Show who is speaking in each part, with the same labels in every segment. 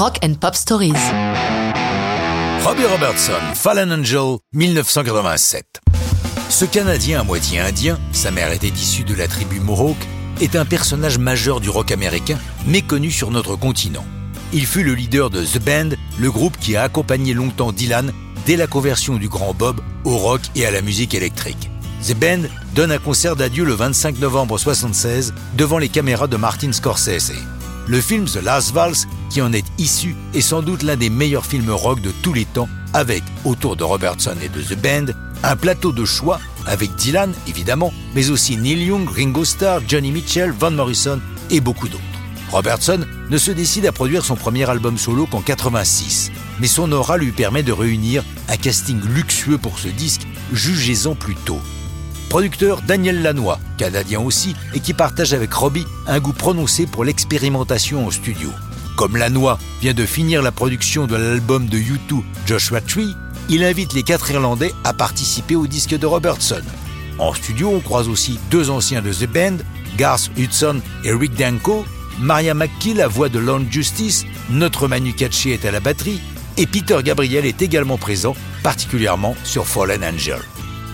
Speaker 1: Rock and Pop Stories.
Speaker 2: Robbie Robertson, Fallen Angel, 1987. Ce Canadien à moitié indien, sa mère était issue de la tribu Mohawk, est un personnage majeur du rock américain, méconnu sur notre continent. Il fut le leader de The Band, le groupe qui a accompagné longtemps Dylan dès la conversion du grand Bob au rock et à la musique électrique. The Band donne un concert d'adieu le 25 novembre 1976 devant les caméras de Martin Scorsese. Le film The Last Valse, qui en est issu, est sans doute l'un des meilleurs films rock de tous les temps, avec, autour de Robertson et de The Band, un plateau de choix avec Dylan, évidemment, mais aussi Neil Young, Ringo Starr, Johnny Mitchell, Van Morrison et beaucoup d'autres. Robertson ne se décide à produire son premier album solo qu'en 86, mais son aura lui permet de réunir un casting luxueux pour ce disque, jugez-en plus tôt. Producteur Daniel Lanois, canadien aussi, et qui partage avec Robbie un goût prononcé pour l'expérimentation en studio. Comme Lanois vient de finir la production de l'album de U2 Joshua Tree, il invite les quatre Irlandais à participer au disque de Robertson. En studio, on croise aussi deux anciens de The Band, Garth Hudson et Rick Danko, Maria McKee, la voix de Lone Justice, notre Manu Katché est à la batterie, et Peter Gabriel est également présent, particulièrement sur Fallen Angel.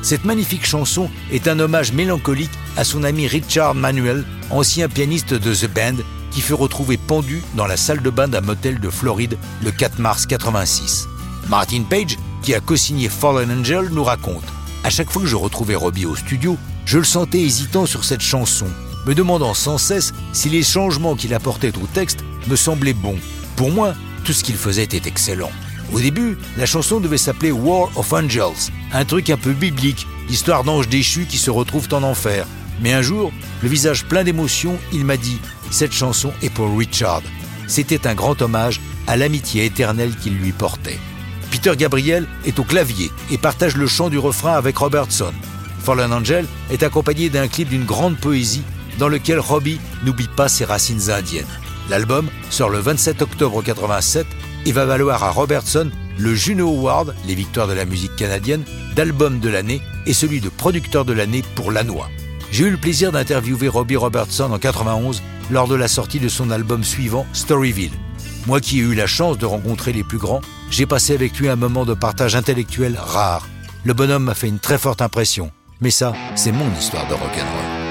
Speaker 2: Cette magnifique chanson est un hommage mélancolique à son ami Richard Manuel, ancien pianiste de The Band, qui fut retrouvé pendu dans la salle de bain d'un motel de Floride le 4 mars 86. Martin Page, qui a co-signé Fallen Angel, nous raconte À chaque fois que je retrouvais Robbie au studio, je le sentais hésitant sur cette chanson, me demandant sans cesse si les changements qu'il apportait au texte me semblaient bons. Pour moi, tout ce qu'il faisait était excellent. Au début, la chanson devait s'appeler War of Angels, un truc un peu biblique, histoire d'anges déchus qui se retrouvent en enfer. Mais un jour, le visage plein d'émotion, il m'a dit Cette chanson est pour Richard. C'était un grand hommage à l'amitié éternelle qu'il lui portait. Peter Gabriel est au clavier et partage le chant du refrain avec Robertson. Fallen Angel est accompagné d'un clip d'une grande poésie dans lequel Robbie n'oublie pas ses racines indiennes. L'album sort le 27 octobre 87 et va valoir à Robertson le Juno Award, les victoires de la musique canadienne, d'album de l'année et celui de producteur de l'année pour Lanois. J'ai eu le plaisir d'interviewer Robbie Robertson en 91 lors de la sortie de son album suivant, Storyville. Moi qui ai eu la chance de rencontrer les plus grands, j'ai passé avec lui un moment de partage intellectuel rare. Le bonhomme m'a fait une très forte impression. Mais ça, c'est mon histoire de rock'n'roll.